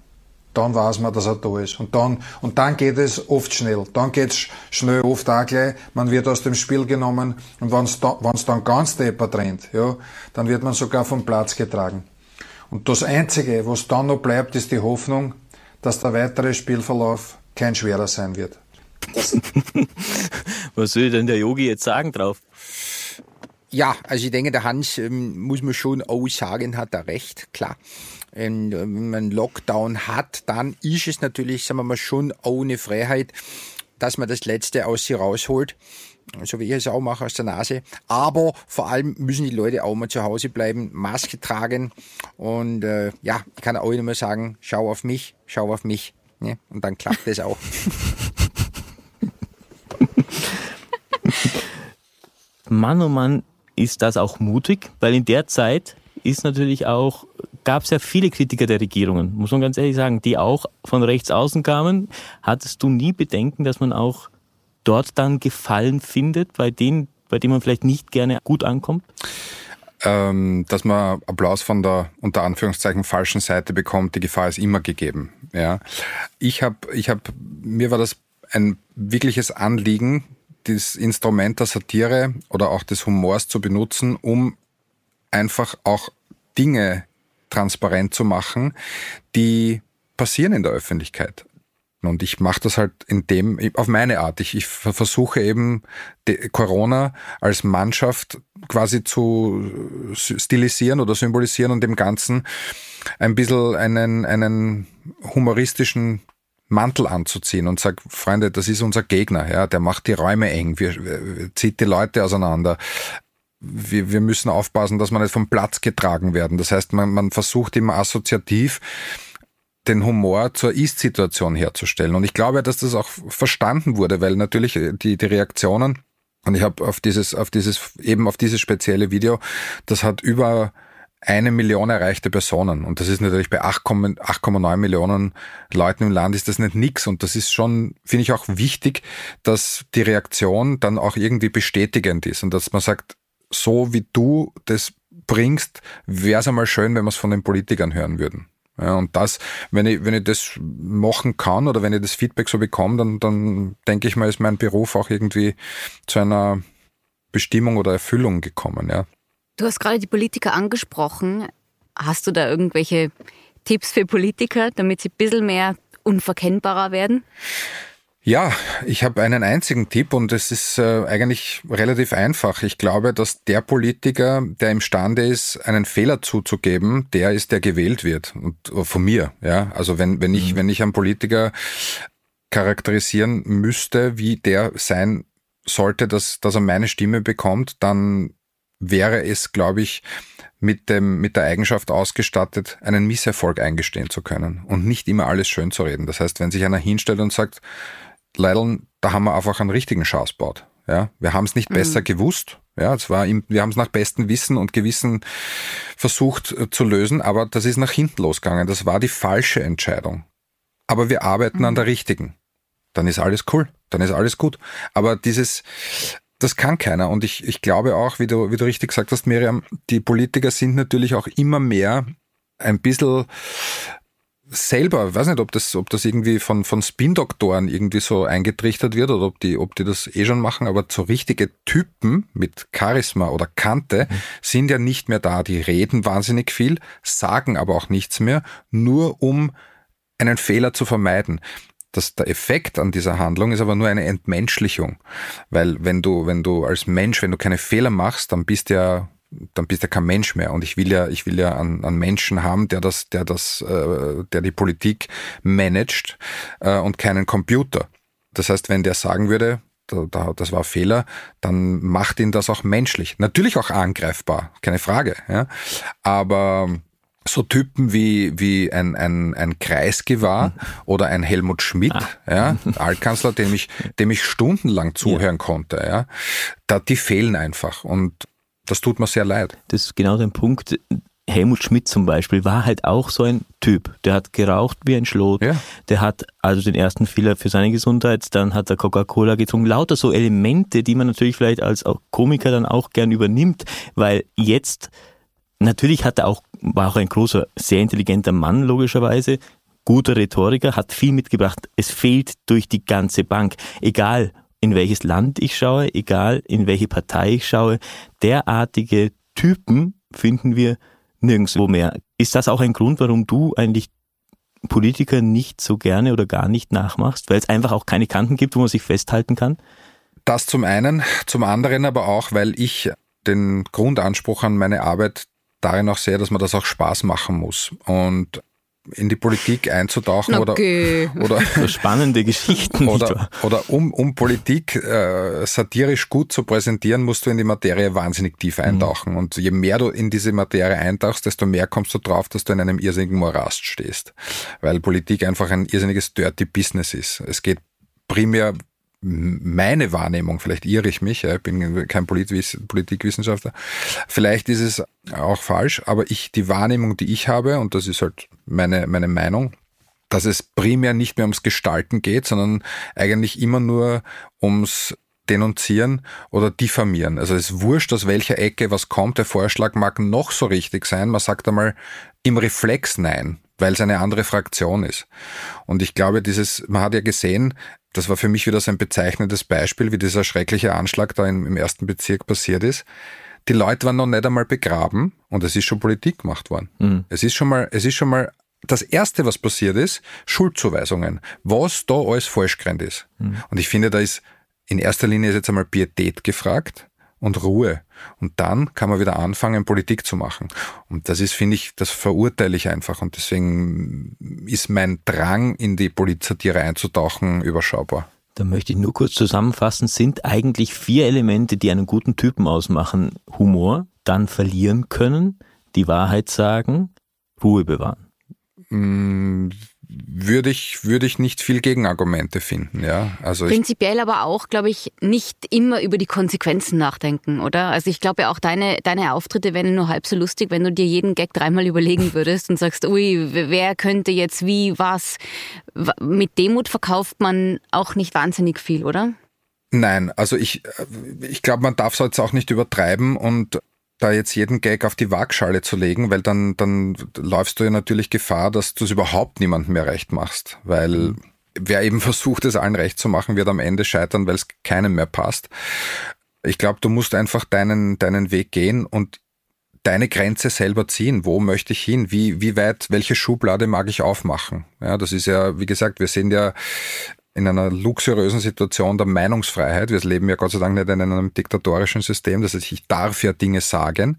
dann weiß man, dass er da ist. Und dann, und dann geht es oft schnell. Dann geht es schnell, oft auch gleich. Man wird aus dem Spiel genommen und wenn es da, dann ganz deppert rennt, ja, dann wird man sogar vom Platz getragen. Und das Einzige, was dann noch bleibt, ist die Hoffnung, dass der weitere Spielverlauf kein schwerer sein wird. was soll denn der Yogi jetzt sagen drauf? Ja, also ich denke, der Hans ähm, muss man schon auch sagen, hat er recht, klar. Wenn man Lockdown hat, dann ist es natürlich, sagen wir mal, schon ohne Freiheit, dass man das Letzte aus sich rausholt so wie ich es auch mache aus der Nase. Aber vor allem müssen die Leute auch mal zu Hause bleiben, Maske tragen. Und äh, ja, ich kann auch immer sagen, schau auf mich, schau auf mich. Ne? Und dann klappt es auch. Mann, oh Mann, ist das auch mutig, weil in der Zeit ist natürlich auch, gab es ja viele Kritiker der Regierungen, muss man ganz ehrlich sagen, die auch von rechts außen kamen. Hattest du nie Bedenken, dass man auch dort dann Gefallen findet, bei denen, bei denen man vielleicht nicht gerne gut ankommt? Ähm, dass man Applaus von der unter Anführungszeichen falschen Seite bekommt, die Gefahr ist immer gegeben. Ja, ich habe, ich habe, mir war das ein wirkliches Anliegen, das Instrument der Satire oder auch des Humors zu benutzen, um einfach auch Dinge transparent zu machen, die passieren in der Öffentlichkeit. Und ich mache das halt in dem, auf meine Art. Ich, ich versuche eben Corona als Mannschaft quasi zu stilisieren oder symbolisieren und dem Ganzen ein bisschen einen, einen humoristischen Mantel anzuziehen und sag, Freunde, das ist unser Gegner, ja, der macht die Räume eng, wir, wir zieht die Leute auseinander. Wir, wir müssen aufpassen, dass wir nicht vom Platz getragen werden. Das heißt, man, man versucht immer assoziativ den Humor zur Ist-Situation herzustellen. Und ich glaube, dass das auch verstanden wurde, weil natürlich die, die Reaktionen, und ich habe auf dieses, auf dieses, eben auf dieses spezielle Video, das hat über eine Million erreichte Personen. Und das ist natürlich bei 8,9 Millionen Leuten im Land ist das nicht nix. Und das ist schon, finde ich auch wichtig, dass die Reaktion dann auch irgendwie bestätigend ist und dass man sagt, so wie du das bringst, wäre es einmal schön, wenn wir es von den Politikern hören würden. Ja, und das, wenn ich, wenn ich das machen kann oder wenn ich das Feedback so bekomme, dann, dann denke ich mal, ist mein Beruf auch irgendwie zu einer Bestimmung oder Erfüllung gekommen, ja. Du hast gerade die Politiker angesprochen. Hast du da irgendwelche Tipps für Politiker, damit sie ein bisschen mehr unverkennbarer werden? Ja, ich habe einen einzigen Tipp und es ist äh, eigentlich relativ einfach. Ich glaube, dass der Politiker, der imstande ist, einen Fehler zuzugeben, der ist, der gewählt wird und äh, von mir. Ja, also wenn wenn ich mhm. wenn ich einen Politiker charakterisieren müsste, wie der sein sollte, dass dass er meine Stimme bekommt, dann wäre es, glaube ich, mit dem, mit der Eigenschaft ausgestattet, einen Misserfolg eingestehen zu können und nicht immer alles schön zu reden. Das heißt, wenn sich einer hinstellt und sagt, Leideln, da haben wir einfach einen richtigen Schaß gebaut. Ja, wir haben es nicht mhm. besser gewusst. Ja, es war, im, wir haben es nach bestem Wissen und Gewissen versucht äh, zu lösen, aber das ist nach hinten losgegangen. Das war die falsche Entscheidung. Aber wir arbeiten mhm. an der richtigen. Dann ist alles cool. Dann ist alles gut. Aber dieses, das kann keiner. Und ich, ich glaube auch, wie du, wie du richtig gesagt hast, Miriam, die Politiker sind natürlich auch immer mehr ein bisschen selber, weiß nicht, ob das, ob das irgendwie von, von Spin-Doktoren irgendwie so eingetrichtert wird oder ob die, ob die das eh schon machen, aber so richtige Typen mit Charisma oder Kante mhm. sind ja nicht mehr da. Die reden wahnsinnig viel, sagen aber auch nichts mehr, nur um einen Fehler zu vermeiden. Das, der Effekt an dieser Handlung ist aber nur eine Entmenschlichung. Weil wenn du, wenn du als Mensch, wenn du keine Fehler machst, dann bist du ja dann bist du kein Mensch mehr. Und ich will ja, ich will ja einen, einen Menschen haben, der das, der das, äh, der die Politik managt äh, und keinen Computer. Das heißt, wenn der sagen würde, da, da, das war Fehler, dann macht ihn das auch menschlich. Natürlich auch angreifbar, keine Frage. Ja? Aber so Typen wie, wie ein, ein, ein Kreisky war mhm. oder ein Helmut Schmidt, ah. ja, Altkanzler, dem ich, dem ich stundenlang zuhören ja. konnte, ja, da, die fehlen einfach. Und das tut mir sehr leid. Das ist genau der Punkt. Helmut Schmidt zum Beispiel war halt auch so ein Typ. Der hat geraucht wie ein Schlot. Ja. Der hat also den ersten Fehler für seine Gesundheit, dann hat er Coca-Cola getrunken. Lauter so Elemente, die man natürlich vielleicht als Komiker dann auch gern übernimmt, weil jetzt natürlich hat er auch, war auch ein großer, sehr intelligenter Mann, logischerweise. Guter Rhetoriker, hat viel mitgebracht. Es fehlt durch die ganze Bank. Egal, in welches Land ich schaue, egal in welche Partei ich schaue, derartige Typen finden wir nirgendwo mehr. Ist das auch ein Grund, warum du eigentlich Politiker nicht so gerne oder gar nicht nachmachst, weil es einfach auch keine Kanten gibt, wo man sich festhalten kann? Das zum einen, zum anderen aber auch, weil ich den Grundanspruch an meine Arbeit darin auch sehe, dass man das auch Spaß machen muss. Und in die Politik einzutauchen okay. oder, oder spannende Geschichten oder, oder um, um Politik äh, satirisch gut zu präsentieren, musst du in die Materie wahnsinnig tief mhm. eintauchen. Mhm. Und je mehr du in diese Materie eintauchst, desto mehr kommst du drauf, dass du in einem irrsinnigen Morast stehst. Weil Politik einfach ein irrsinniges Dirty Business ist. Es geht primär meine Wahrnehmung, vielleicht irre ich mich, ich bin kein Politikwissenschaftler, vielleicht ist es auch falsch, aber ich, die Wahrnehmung, die ich habe, und das ist halt meine, meine Meinung, dass es primär nicht mehr ums Gestalten geht, sondern eigentlich immer nur ums denunzieren oder diffamieren. Also es ist wurscht, aus welcher Ecke was kommt. Der Vorschlag mag noch so richtig sein. Man sagt einmal im Reflex nein, weil es eine andere Fraktion ist. Und ich glaube, dieses, man hat ja gesehen, das war für mich wieder so ein bezeichnendes Beispiel, wie dieser schreckliche Anschlag da im, im ersten Bezirk passiert ist. Die Leute waren noch nicht einmal begraben und es ist schon Politik gemacht worden. Mhm. Es ist schon mal, es ist schon mal das erste, was passiert ist, Schuldzuweisungen, was da alles falsch gerannt ist. Mhm. Und ich finde, da ist in erster Linie ist jetzt einmal Pietät gefragt und Ruhe. Und dann kann man wieder anfangen, Politik zu machen. Und das ist, finde ich, das verurteile ich einfach. Und deswegen ist mein Drang, in die Polizatire einzutauchen, überschaubar. Da möchte ich nur kurz zusammenfassen, sind eigentlich vier Elemente, die einen guten Typen ausmachen. Humor, dann verlieren können, die Wahrheit sagen, Ruhe bewahren. Würde ich, würde ich nicht viel Gegenargumente finden, ja. Also Prinzipiell aber auch, glaube ich, nicht immer über die Konsequenzen nachdenken, oder? Also ich glaube ja auch deine, deine Auftritte wären nur halb so lustig, wenn du dir jeden Gag dreimal überlegen würdest und sagst, ui, wer könnte jetzt wie, was. Mit Demut verkauft man auch nicht wahnsinnig viel, oder? Nein, also ich, ich glaube, man darf es jetzt auch nicht übertreiben und da jetzt jeden Gag auf die Waagschale zu legen, weil dann, dann läufst du ja natürlich Gefahr, dass du es überhaupt niemandem mehr recht machst, weil mhm. wer eben versucht, es allen recht zu machen, wird am Ende scheitern, weil es keinem mehr passt. Ich glaube, du musst einfach deinen, deinen Weg gehen und deine Grenze selber ziehen. Wo möchte ich hin? Wie, wie weit, welche Schublade mag ich aufmachen? Ja, das ist ja, wie gesagt, wir sind ja in einer luxuriösen Situation der Meinungsfreiheit, wir leben ja Gott sei Dank nicht in einem diktatorischen System, das heißt, ich darf ja Dinge sagen,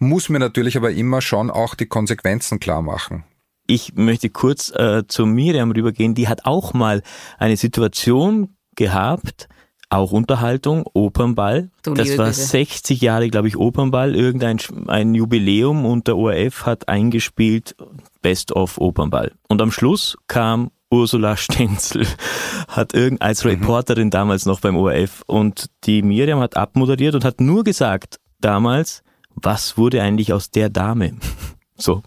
muss mir natürlich aber immer schon auch die Konsequenzen klar machen. Ich möchte kurz äh, zu Miriam rübergehen, die hat auch mal eine Situation gehabt, auch Unterhaltung, Opernball. Du das war bitte. 60 Jahre, glaube ich, Opernball, irgendein ein Jubiläum und der ORF hat eingespielt Best of Opernball. Und am Schluss kam Ursula Stenzel hat irgend als mhm. Reporterin damals noch beim ORF und die Miriam hat abmoderiert und hat nur gesagt damals, was wurde eigentlich aus der Dame? So,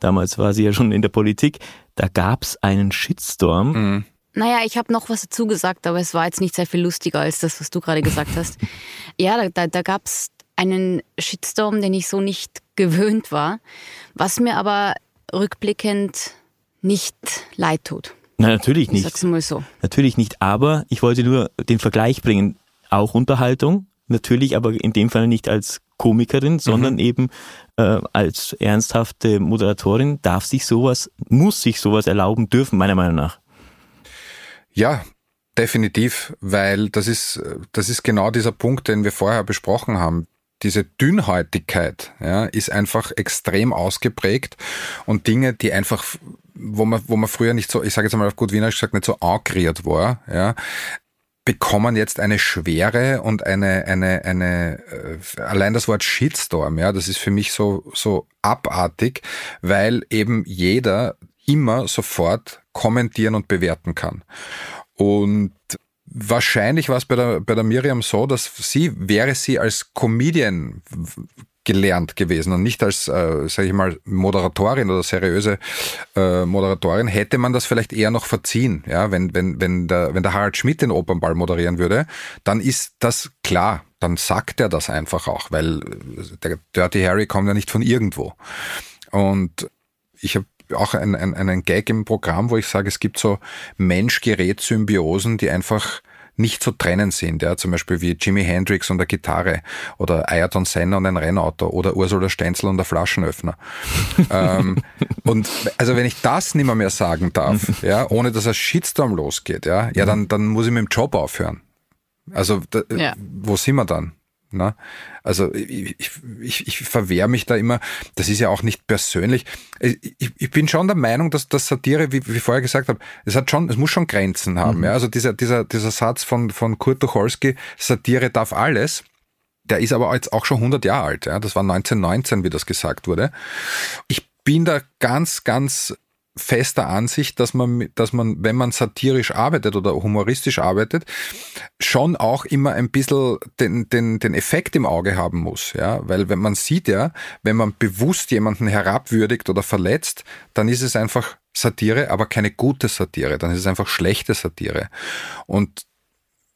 damals war sie ja schon in der Politik. Da gab's einen Shitstorm. Mhm. Naja, ich habe noch was dazu gesagt, aber es war jetzt nicht sehr viel lustiger als das, was du gerade gesagt hast. ja, da, da, da gab es einen Shitstorm, den ich so nicht gewöhnt war, was mir aber rückblickend nicht leid tut. Nein, natürlich nicht. Sag's mal so. Natürlich nicht, aber ich wollte nur den Vergleich bringen. Auch Unterhaltung, natürlich, aber in dem Fall nicht als Komikerin, sondern mhm. eben äh, als ernsthafte Moderatorin darf sich sowas, muss sich sowas erlauben dürfen, meiner Meinung nach. Ja, definitiv, weil das ist, das ist genau dieser Punkt, den wir vorher besprochen haben diese Dünnhäutigkeit ja, ist einfach extrem ausgeprägt und Dinge, die einfach wo man, wo man früher nicht so, ich sage jetzt mal auf gut Wienerisch gesagt, nicht so ankriert war, ja, bekommen jetzt eine Schwere und eine, eine, eine, äh, allein das Wort Shitstorm, ja, das ist für mich so, so abartig, weil eben jeder immer sofort kommentieren und bewerten kann. Und wahrscheinlich war es bei der, bei der Miriam so, dass sie, wäre sie als Comedian gelernt gewesen und nicht als, äh, sage ich mal, Moderatorin oder seriöse äh, Moderatorin, hätte man das vielleicht eher noch verziehen. Ja, wenn, wenn, wenn, der, wenn der Harald Schmidt den Opernball moderieren würde, dann ist das klar. Dann sagt er das einfach auch, weil der Dirty Harry kommt ja nicht von irgendwo. Und ich habe auch einen, einen, einen Gag im Programm, wo ich sage, es gibt so Mensch-Gerät-Symbiosen, die einfach nicht zu trennen sind, ja, zum Beispiel wie Jimi Hendrix und der Gitarre oder Ayrton Senna und ein Rennauto oder Ursula Stenzel und der Flaschenöffner. ähm, und also wenn ich das nicht mehr, mehr sagen darf, ja, ohne dass ein Shitstorm losgeht, ja, ja, dann, dann muss ich mit dem Job aufhören. Also da, ja. wo sind wir dann? Ne? Also ich, ich, ich verwehre mich da immer, das ist ja auch nicht persönlich. Ich, ich bin schon der Meinung, dass das Satire, wie, wie ich vorher gesagt habe, es hat schon, es muss schon Grenzen haben. Mhm. Ja? Also dieser, dieser, dieser Satz von, von Kurt Tucholsky, Satire darf alles, der ist aber jetzt auch schon 100 Jahre alt. Ja? Das war 1919, wie das gesagt wurde. Ich bin da ganz, ganz fester Ansicht, dass man, dass man, wenn man satirisch arbeitet oder humoristisch arbeitet, schon auch immer ein bisschen den, den, den Effekt im Auge haben muss. Ja? Weil wenn man sieht ja, wenn man bewusst jemanden herabwürdigt oder verletzt, dann ist es einfach Satire, aber keine gute Satire. Dann ist es einfach schlechte Satire. Und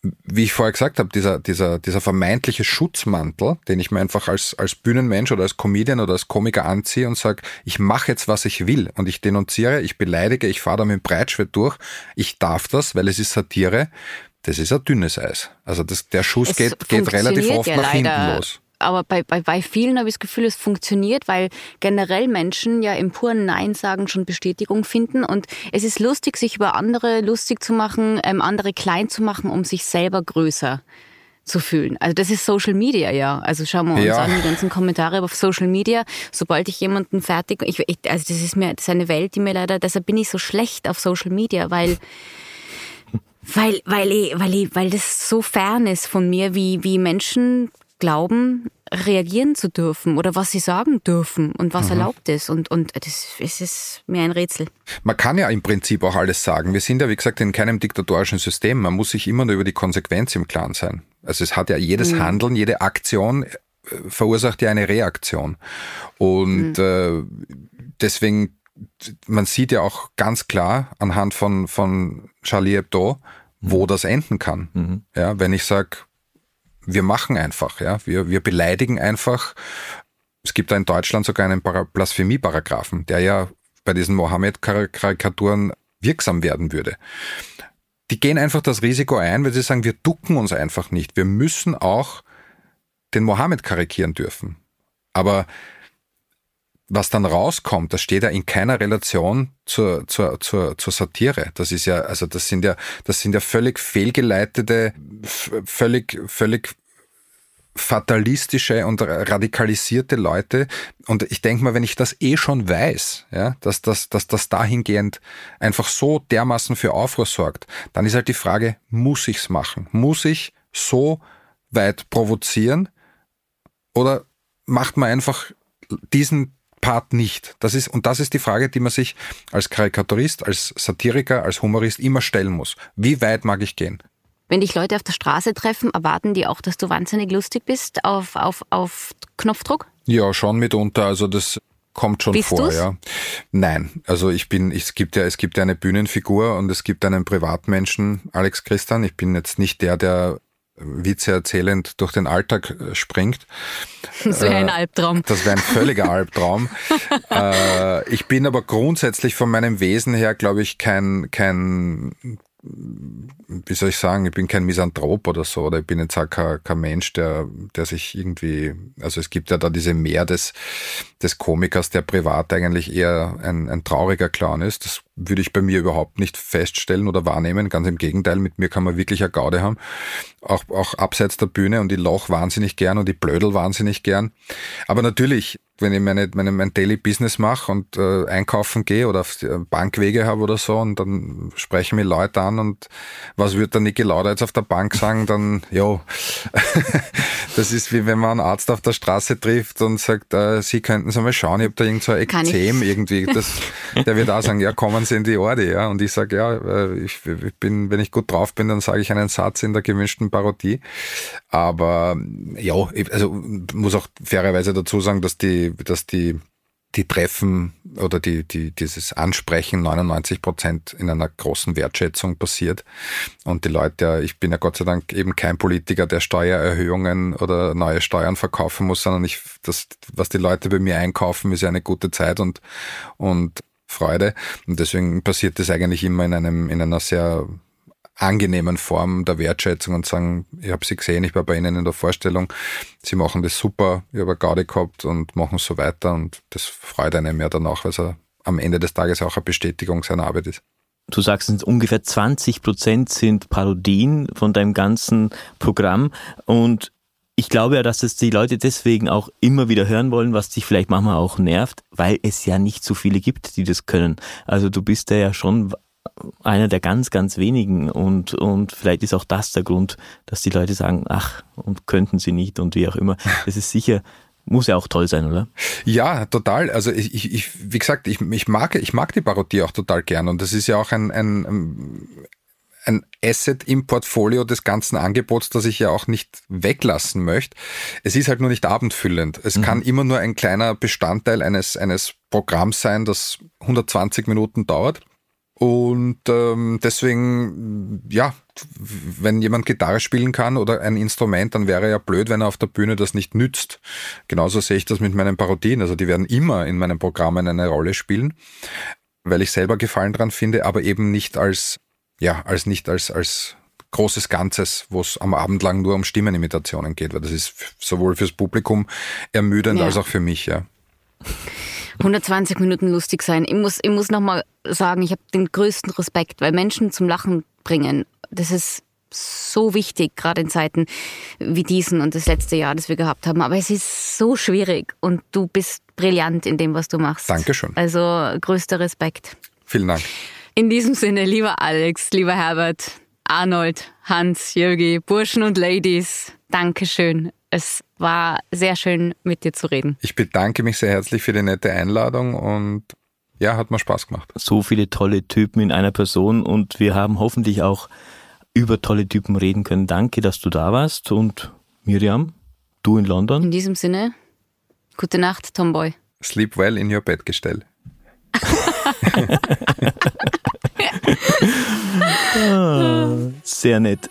wie ich vorher gesagt habe, dieser, dieser, dieser vermeintliche Schutzmantel, den ich mir einfach als, als Bühnenmensch oder als Comedian oder als Komiker anziehe und sage, ich mache jetzt, was ich will und ich denunziere, ich beleidige, ich fahre da mit dem Breitschwert durch, ich darf das, weil es ist Satire, das ist ein dünnes Eis. Also das, der Schuss es geht, geht relativ oft ja nach hinten los aber bei, bei, bei vielen habe ich das Gefühl, es funktioniert, weil generell Menschen ja im puren Nein sagen schon Bestätigung finden und es ist lustig, sich über andere lustig zu machen, ähm, andere klein zu machen, um sich selber größer zu fühlen. Also das ist Social Media, ja. Also schauen wir uns ja. an die ganzen Kommentare auf Social Media. Sobald ich jemanden fertig, ich, ich, also das ist mir, das ist eine Welt, die mir leider, deshalb bin ich so schlecht auf Social Media, weil weil, weil, ich, weil, ich, weil das so fern ist von mir, wie, wie Menschen glauben, reagieren zu dürfen oder was sie sagen dürfen und was mhm. erlaubt ist. Und, und das, es ist mir ein Rätsel. Man kann ja im Prinzip auch alles sagen. Wir sind ja, wie gesagt, in keinem diktatorischen System. Man muss sich immer nur über die Konsequenz im Klaren sein. Also es hat ja jedes mhm. Handeln, jede Aktion äh, verursacht ja eine Reaktion. Und mhm. äh, deswegen, man sieht ja auch ganz klar anhand von, von Charlie Hebdo, wo mhm. das enden kann. Mhm. Ja, wenn ich sage, wir machen einfach, ja, wir, wir beleidigen einfach. Es gibt da in Deutschland sogar einen Blasphemie-Paragraphen, der ja bei diesen Mohammed-Karikaturen wirksam werden würde. Die gehen einfach das Risiko ein, weil sie sagen, wir ducken uns einfach nicht. Wir müssen auch den Mohammed karikieren dürfen. Aber was dann rauskommt, das steht ja in keiner Relation zur, zur, zur, zur Satire. Das ist ja, also das sind ja, das sind ja völlig fehlgeleitete, völlig, völlig fatalistische und radikalisierte Leute. Und ich denke mal, wenn ich das eh schon weiß, ja, dass, dass, dass das dahingehend einfach so dermaßen für Aufruhr sorgt, dann ist halt die Frage, muss ich's machen? Muss ich so weit provozieren? Oder macht man einfach diesen Part nicht? Das ist, und das ist die Frage, die man sich als Karikaturist, als Satiriker, als Humorist immer stellen muss. Wie weit mag ich gehen? Wenn dich Leute auf der Straße treffen, erwarten die auch, dass du wahnsinnig lustig bist auf, auf, auf Knopfdruck? Ja, schon mitunter. Also das kommt schon bist vor, du's? ja. Nein, also ich bin, es gibt ja, es gibt ja eine Bühnenfigur und es gibt einen Privatmenschen, Alex Christian. Ich bin jetzt nicht der, der Witze erzählend durch den Alltag äh, springt. Das wäre ein äh, Albtraum. Das wäre ein völliger Albtraum. Äh, ich bin aber grundsätzlich von meinem Wesen her, glaube ich, kein, kein wie soll ich sagen, ich bin kein Misanthrop oder so, oder ich bin jetzt auch kein, kein Mensch, der, der sich irgendwie, also es gibt ja da diese Mehr des, des Komikers, der privat eigentlich eher ein, ein trauriger Clown ist. Das würde ich bei mir überhaupt nicht feststellen oder wahrnehmen. Ganz im Gegenteil, mit mir kann man wirklich eine Gaude haben. Auch, auch abseits der Bühne und ich loch wahnsinnig gern und ich blödel wahnsinnig gern. Aber natürlich, wenn ich meine, meine, mein Daily Business mache und äh, einkaufen gehe oder auf Bankwege habe oder so und dann sprechen mir Leute an und was wird der Niki Lauda jetzt auf der Bank sagen, dann, jo, das ist wie wenn man einen Arzt auf der Straße trifft und sagt, äh, Sie könnten es einmal schauen, ich habe da irgend so ein Ekzem irgendwie. Das, der wird auch sagen, ja, kommen Sie in die Orde, ja. Und ich sage, ja, äh, ich, ich bin, wenn ich gut drauf bin, dann sage ich einen Satz in der gewünschten Parodie. Aber ja, also muss auch fairerweise dazu sagen, dass die, dass die die Treffen oder die, die, dieses Ansprechen 99 Prozent in einer großen Wertschätzung passiert. Und die Leute, ich bin ja Gott sei Dank eben kein Politiker, der Steuererhöhungen oder neue Steuern verkaufen muss, sondern ich, das, was die Leute bei mir einkaufen, ist ja eine gute Zeit und, und Freude. Und deswegen passiert das eigentlich immer in einem, in einer sehr angenehmen Form der Wertschätzung und sagen, ich habe sie gesehen, ich war bei Ihnen in der Vorstellung, Sie machen das super, ich habe Gaudi gehabt und machen so weiter und das freut einem ja danach, weil es am Ende des Tages auch eine Bestätigung seiner Arbeit ist. Du sagst, ungefähr 20 Prozent sind Parodien von deinem ganzen Programm und ich glaube ja, dass es die Leute deswegen auch immer wieder hören wollen, was dich vielleicht manchmal auch nervt, weil es ja nicht so viele gibt, die das können. Also du bist ja schon einer der ganz, ganz wenigen und, und vielleicht ist auch das der Grund, dass die Leute sagen, ach, und könnten sie nicht und wie auch immer. Das ist sicher muss ja auch toll sein, oder? Ja, total. Also ich, ich, ich wie gesagt, ich, ich mag, ich mag die Parodie auch total gern und das ist ja auch ein, ein, ein Asset im Portfolio des ganzen Angebots, das ich ja auch nicht weglassen möchte. Es ist halt nur nicht abendfüllend. Es mhm. kann immer nur ein kleiner Bestandteil eines, eines Programms sein, das 120 Minuten dauert. Und ähm, deswegen, ja, wenn jemand Gitarre spielen kann oder ein Instrument, dann wäre ja blöd, wenn er auf der Bühne das nicht nützt. Genauso sehe ich das mit meinen Parodien. Also die werden immer in meinen Programmen eine Rolle spielen, weil ich selber Gefallen dran finde, aber eben nicht als, ja, als nicht als, als großes Ganzes, wo es am Abend lang nur um Stimmenimitationen geht, weil das ist sowohl fürs Publikum ermüdend ja. als auch für mich, ja. 120 Minuten lustig sein. Ich muss, ich muss nochmal sagen, ich habe den größten Respekt, weil Menschen zum Lachen bringen, das ist so wichtig, gerade in Zeiten wie diesen und das letzte Jahr, das wir gehabt haben. Aber es ist so schwierig und du bist brillant in dem, was du machst. Dankeschön. Also größter Respekt. Vielen Dank. In diesem Sinne, lieber Alex, lieber Herbert, Arnold, Hans, Jürgi, Burschen und Ladies, Dankeschön. Es war sehr schön, mit dir zu reden. Ich bedanke mich sehr herzlich für die nette Einladung und ja, hat mir Spaß gemacht. So viele tolle Typen in einer Person und wir haben hoffentlich auch über tolle Typen reden können. Danke, dass du da warst und Miriam, du in London. In diesem Sinne, gute Nacht, Tomboy. Sleep well in your bed Gestell. ah, sehr nett.